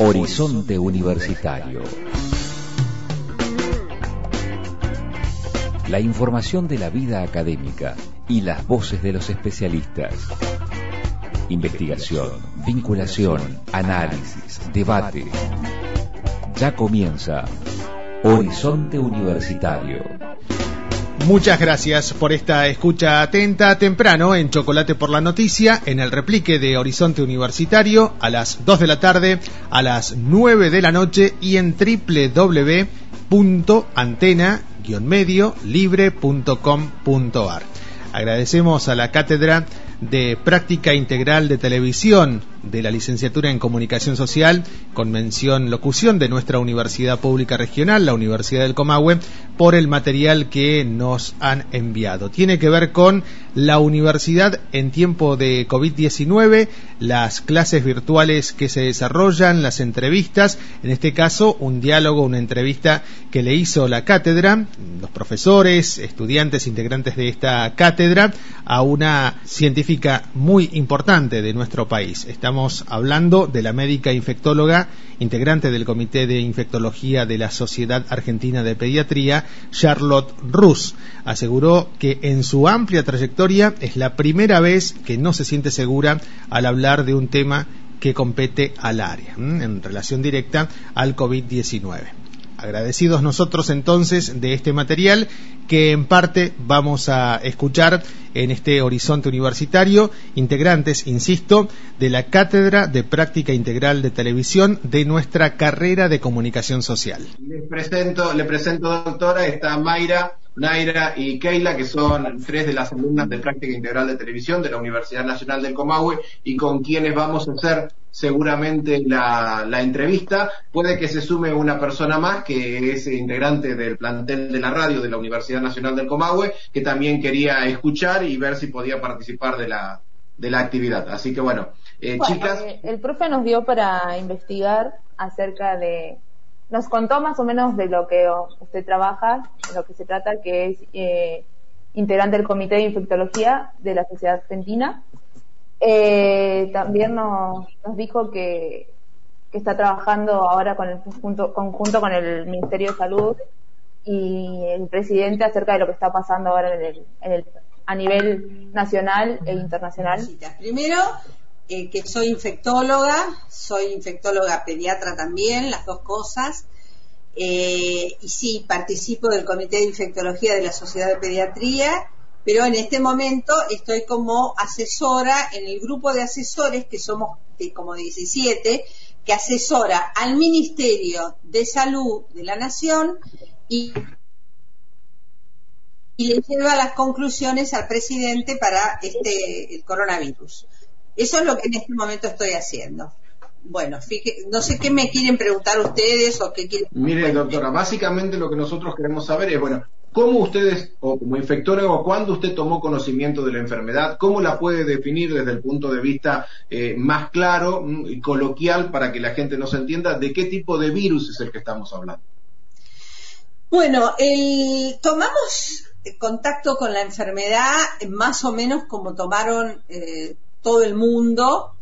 Horizonte Universitario. La información de la vida académica y las voces de los especialistas. Investigación, vinculación, análisis, debate. Ya comienza Horizonte Universitario. Muchas gracias por esta escucha atenta temprano en Chocolate por la Noticia, en el replique de Horizonte Universitario a las 2 de la tarde, a las 9 de la noche y en www.antena-medio-libre.com.ar. Agradecemos a la cátedra de Práctica Integral de Televisión de la Licenciatura en Comunicación Social con mención locución de nuestra Universidad Pública Regional, la Universidad del Comahue, por el material que nos han enviado. Tiene que ver con la universidad en tiempo de COVID-19, las clases virtuales que se desarrollan, las entrevistas, en este caso un diálogo, una entrevista que le hizo la cátedra, los profesores, estudiantes, integrantes de esta cátedra, a una científica muy importante de nuestro país. Estamos hablando de la médica infectóloga, integrante del Comité de Infectología de la Sociedad Argentina de Pediatría, Charlotte Rus. Aseguró que en su amplia trayectoria es la primera vez que no se siente segura al hablar de un tema que compete al área, en relación directa al COVID-19. Agradecidos nosotros entonces de este material que en parte vamos a escuchar en este horizonte universitario, integrantes, insisto, de la Cátedra de Práctica Integral de Televisión de nuestra carrera de comunicación social. Les presento, le presento doctora, está Mayra, Naira y Keila, que son tres de las alumnas de Práctica Integral de Televisión de la Universidad Nacional del Comahue y con quienes vamos a hacer seguramente la, la, entrevista. Puede que se sume una persona más que es integrante del plantel de la radio de la Universidad Nacional del Comahue, que también quería escuchar y ver si podía participar de la, de la actividad. Así que bueno, eh, chicas. Eh, el profe nos dio para investigar acerca de. Nos contó más o menos de lo que usted trabaja, de lo que se trata, que es eh, integrante del Comité de Infectología de la Sociedad Argentina eh, también nos, nos dijo que, está trabajando ahora con el conjunto, conjunto con el Ministerio de Salud y el presidente acerca de lo que está pasando ahora en el, en el, a nivel nacional e internacional. Primero, eh, que soy infectóloga, soy infectóloga pediatra también, las dos cosas. Eh, y sí, participo del Comité de Infectología de la Sociedad de Pediatría pero en este momento estoy como asesora en el grupo de asesores, que somos como 17, que asesora al Ministerio de Salud de la Nación y, y le lleva las conclusiones al presidente para este el coronavirus. Eso es lo que en este momento estoy haciendo. Bueno, no sé qué me quieren preguntar ustedes o qué quieren. Mire, doctora, básicamente lo que nosotros queremos saber es, bueno, ¿Cómo ustedes, o como infectólogo, cuándo usted tomó conocimiento de la enfermedad? ¿Cómo la puede definir desde el punto de vista eh, más claro mm, y coloquial para que la gente nos entienda de qué tipo de virus es el que estamos hablando? Bueno, el, tomamos contacto con la enfermedad más o menos como tomaron eh, todo el mundo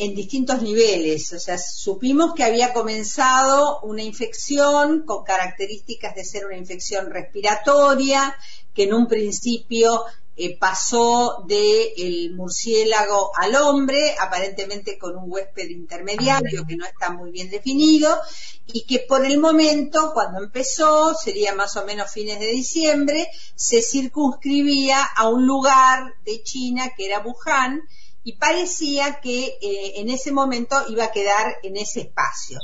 en distintos niveles. O sea, supimos que había comenzado una infección con características de ser una infección respiratoria, que en un principio eh, pasó del murciélago al hombre, aparentemente con un huésped intermediario que no está muy bien definido, y que por el momento, cuando empezó, sería más o menos fines de diciembre, se circunscribía a un lugar de China que era Wuhan, y parecía que eh, en ese momento iba a quedar en ese espacio.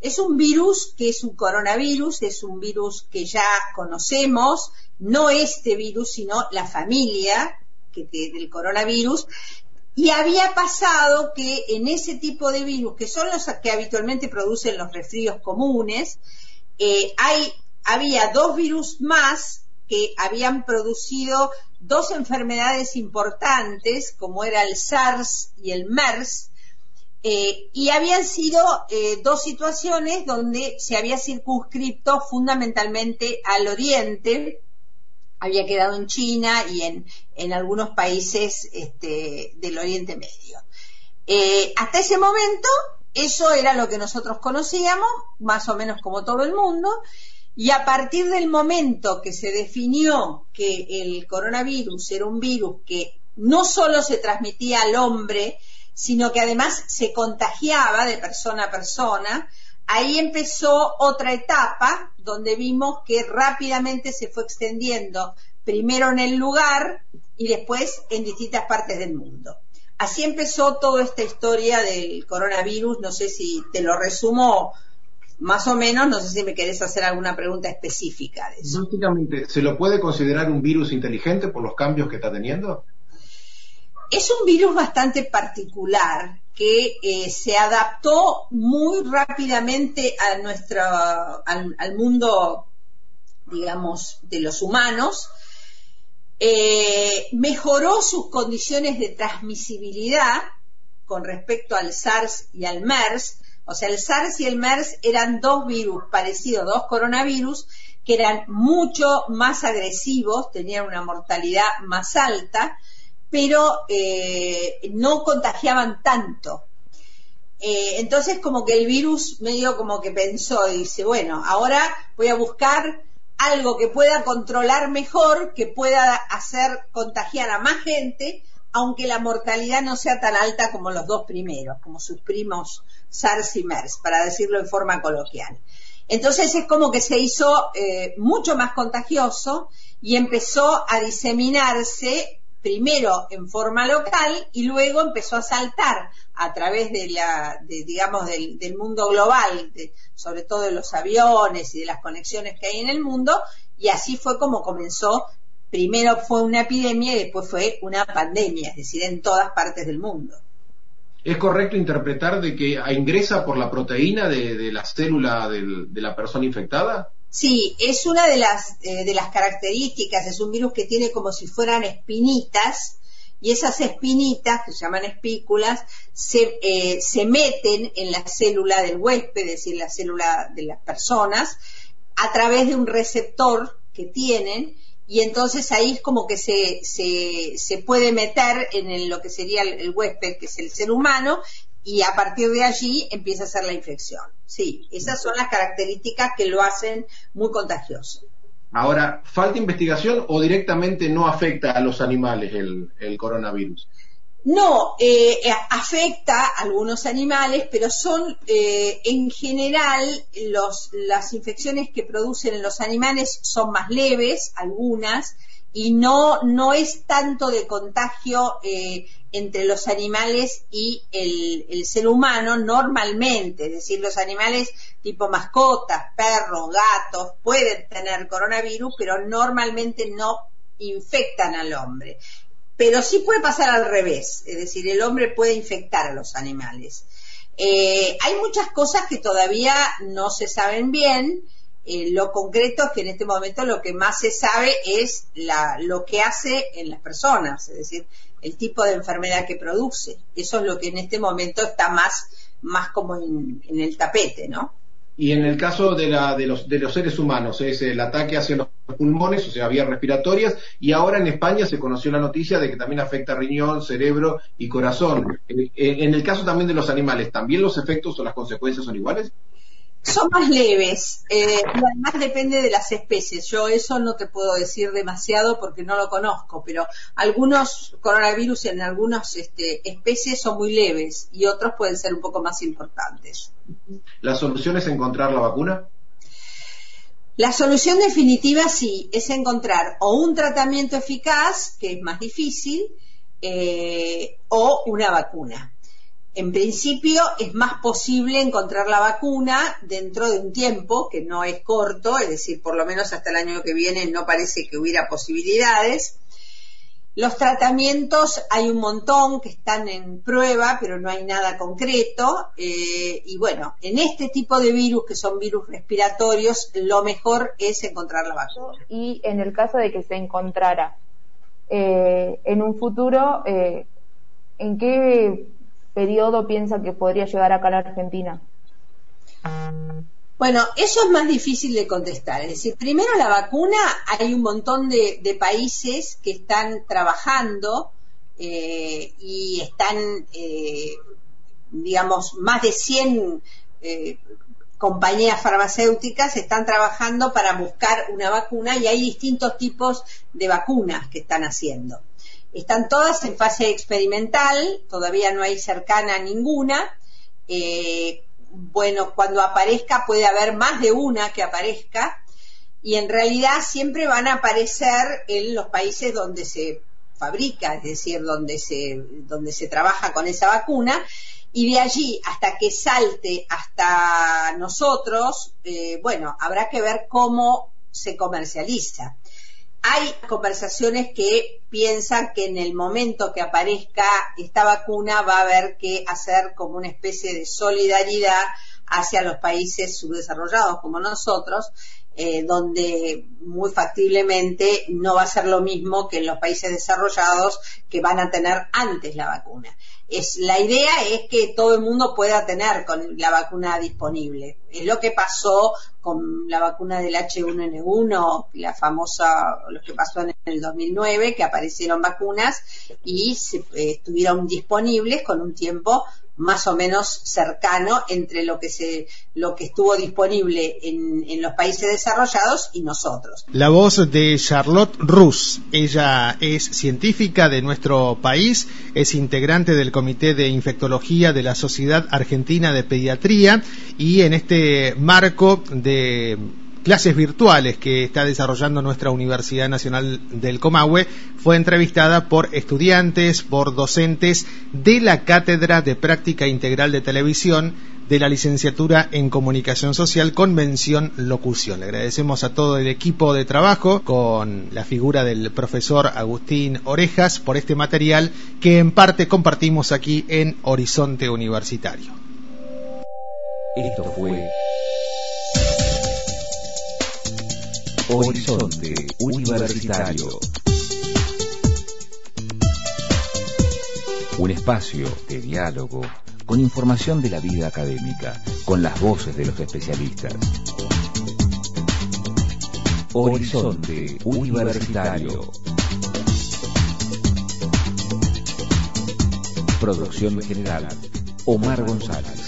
Es un virus que es un coronavirus, es un virus que ya conocemos, no este virus, sino la familia que, del coronavirus. Y había pasado que en ese tipo de virus, que son los que habitualmente producen los resfríos comunes, eh, hay, había dos virus más que habían producido dos enfermedades importantes, como era el SARS y el MERS, eh, y habían sido eh, dos situaciones donde se había circunscrito fundamentalmente al oriente, había quedado en China y en, en algunos países este, del Oriente Medio. Eh, hasta ese momento Eso era lo que nosotros conocíamos, más o menos como todo el mundo, y a partir del momento que se definió que el coronavirus era un virus que no solo se transmitía al hombre, sino que además se contagiaba de persona a persona, ahí empezó otra etapa donde vimos que rápidamente se fue extendiendo, primero en el lugar y después en distintas partes del mundo. Así empezó toda esta historia del coronavirus, no sé si te lo resumo más o menos, no sé si me querés hacer alguna pregunta específica de eso. Básicamente, ¿se lo puede considerar un virus inteligente por los cambios que está teniendo? Es un virus bastante particular que eh, se adaptó muy rápidamente a nuestro, al, mundo, digamos, de los humanos, eh, mejoró sus condiciones de transmisibilidad con respecto al SARS y al MERS, o sea, el SARS y el MERS eran dos virus parecidos, dos coronavirus, que eran mucho más agresivos, tenían una mortalidad más alta, pero eh, no contagiaban tanto. Eh, entonces como que el virus medio como que pensó y dice, bueno, ahora voy a buscar algo que pueda controlar mejor, que pueda hacer contagiar a más gente, aunque la mortalidad no sea tan alta como los dos primeros, como sus primos SARS y MERS, para decirlo en forma coloquial. Entonces es como que se hizo eh, mucho más contagioso y empezó a diseminarse primero en forma local y luego empezó a saltar a través de la, digamos, del, mundo global, sobre todo de los aviones y de las conexiones que hay en el mundo, y así fue como comenzó. Primero fue una epidemia y después fue una pandemia, es decir, en todas partes del mundo. ¿Es correcto interpretar de que ingresa por la proteína de, la célula de la persona infectada? Sí, es una de las, eh, de las características, es un virus que tiene como si fueran espinitas, y esas espinitas, que se llaman espículas, se, eh, se meten en la célula del huésped, es decir, la célula de las personas, a través de un receptor que tienen, y entonces ahí es como que se, se, se puede meter en lo que sería el, huésped, que es el ser humano, y a partir de allí empieza a ser la infección. Sí, esas son las características que lo hacen muy contagioso. Ahora, ¿falta investigación o directamente no afecta a los animales el, coronavirus? No, eh, afecta a algunos animales, pero son eh, en general las infecciones que producen en los animales son más leves, algunas, y no, no es tanto de contagio eh, entre los animales y el, el, ser humano normalmente, es decir, los animales tipo mascotas, perros, gatos, pueden tener coronavirus, pero normalmente no infectan al hombre. Pero sí puede pasar al revés, es decir, el hombre puede infectar a los animales. Eh, hay muchas cosas que todavía no se saben bien, eh, lo concreto es que en este momento lo que más se sabe es lo que hace en las personas, es decir, el tipo de enfermedad que produce. Eso es lo que en este momento está más, más como en, el tapete, ¿no? Y en el caso de, la, de, los, de los seres humanos, es el ataque hacia los pulmones, o sea, vías respiratorias, y ahora en España se conoció la noticia de que también afecta riñón, cerebro y corazón. En el caso también de los animales, ¿también los efectos o las consecuencias son iguales? Son más leves eh, y además depende de las especies. Yo eso no te puedo decir demasiado porque no lo conozco, pero algunos coronavirus en algunas este, especies son muy leves y otros pueden ser un poco más importantes. ¿La solución es encontrar la vacuna? La solución definitiva sí, es encontrar o un tratamiento eficaz, que es más difícil, eh, o una vacuna en principio es más posible encontrar la vacuna dentro de un tiempo que no es corto, es decir, por lo menos hasta el año que viene no parece que hubiera posibilidades. Los tratamientos hay un montón que están en prueba, pero no hay nada concreto. Eh, y bueno, en este tipo de virus, que son virus respiratorios, lo mejor es encontrar la vacuna. Y en el caso de que se encontrara eh, en un futuro, eh, ¿en qué periodo piensa que podría llegar acá a la Argentina? Bueno, eso es más difícil de contestar. Es decir, primero la vacuna, hay un montón de, países que están trabajando eh, y están, eh, digamos, más de 100 eh, compañías farmacéuticas están trabajando para buscar una vacuna y hay distintos tipos de vacunas que están haciendo. Están todas en fase experimental, todavía no hay cercana ninguna. Eh, bueno, cuando aparezca puede haber más de una que aparezca y en realidad siempre van a aparecer en los países donde se fabrica, es decir, donde se, donde se trabaja con esa vacuna y de allí hasta que salte hasta nosotros, eh, bueno, habrá que ver cómo se comercializa. Hay conversaciones que piensan que en el momento que aparezca esta vacuna va a haber que hacer como una especie de solidaridad hacia los países subdesarrollados como nosotros, eh, donde muy factiblemente no va a ser lo mismo que en los países desarrollados que van a tener antes la vacuna es, la idea es que todo el mundo pueda tener con la vacuna disponible. Es lo que pasó con la vacuna del H1N1, la famosa, lo que pasó en el 2009, que aparecieron vacunas y se, eh, estuvieron disponibles con un tiempo más o menos cercano entre lo que se lo que estuvo disponible en, en, los países desarrollados y nosotros. La voz de Charlotte Rus, ella es científica de nuestro país, es integrante del Comité de Infectología de la Sociedad Argentina de Pediatría y en este marco de clases virtuales que está desarrollando nuestra Universidad Nacional del Comahue, fue entrevistada por estudiantes, por docentes de la Cátedra de Práctica Integral de Televisión de la licenciatura en Comunicación Social con mención locución. Agradecemos a todo el equipo de trabajo con la figura del profesor Agustín Orejas por este material que en parte compartimos aquí en Horizonte Universitario. Esto fue Horizonte Universitario. Un espacio de diálogo con información de la vida académica, con las voces de los especialistas. Horizonte Universitario. Producción general, Omar González.